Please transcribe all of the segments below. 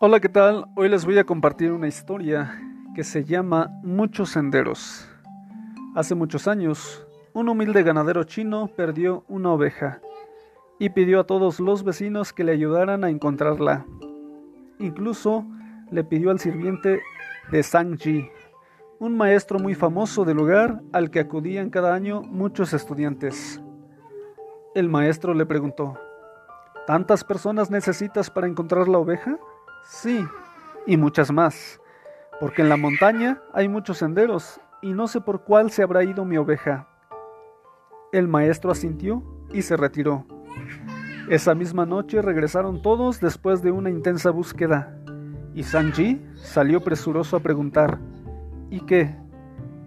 Hola, ¿qué tal? Hoy les voy a compartir una historia que se llama Muchos Senderos. Hace muchos años, un humilde ganadero chino perdió una oveja y pidió a todos los vecinos que le ayudaran a encontrarla. Incluso le pidió al sirviente de Ji, un maestro muy famoso del lugar al que acudían cada año muchos estudiantes. El maestro le preguntó, ¿Tantas personas necesitas para encontrar la oveja? Sí, y muchas más, porque en la montaña hay muchos senderos y no sé por cuál se habrá ido mi oveja. El maestro asintió y se retiró. Esa misma noche regresaron todos después de una intensa búsqueda, y Sanji salió presuroso a preguntar, ¿Y qué?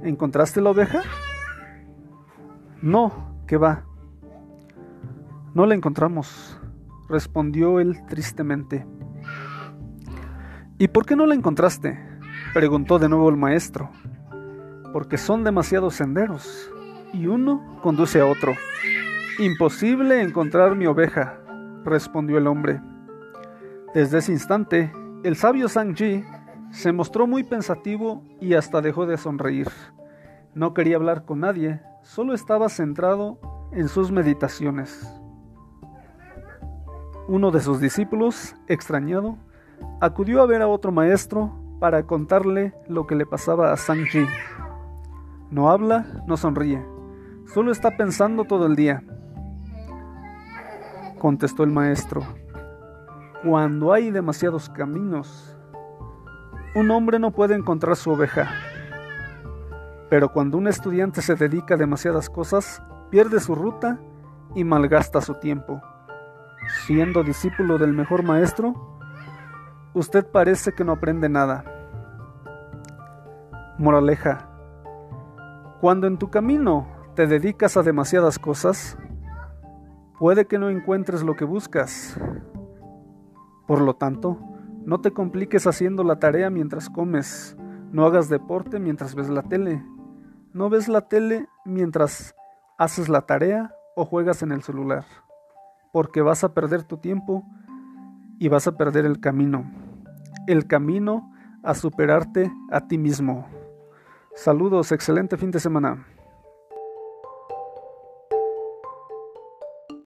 ¿Encontraste la oveja? No, ¿qué va? No la encontramos, respondió él tristemente. ¿Y por qué no la encontraste? preguntó de nuevo el maestro. Porque son demasiados senderos y uno conduce a otro. Imposible encontrar mi oveja, respondió el hombre. Desde ese instante, el sabio Ji se mostró muy pensativo y hasta dejó de sonreír. No quería hablar con nadie, solo estaba centrado en sus meditaciones. Uno de sus discípulos, extrañado, acudió a ver a otro maestro para contarle lo que le pasaba a Sanji. No habla, no sonríe, solo está pensando todo el día. Contestó el maestro. Cuando hay demasiados caminos, un hombre no puede encontrar su oveja. Pero cuando un estudiante se dedica a demasiadas cosas, pierde su ruta y malgasta su tiempo. Siendo discípulo del mejor maestro, Usted parece que no aprende nada. Moraleja. Cuando en tu camino te dedicas a demasiadas cosas, puede que no encuentres lo que buscas. Por lo tanto, no te compliques haciendo la tarea mientras comes, no hagas deporte mientras ves la tele, no ves la tele mientras haces la tarea o juegas en el celular, porque vas a perder tu tiempo y vas a perder el camino. El camino a superarte a ti mismo. Saludos, excelente fin de semana.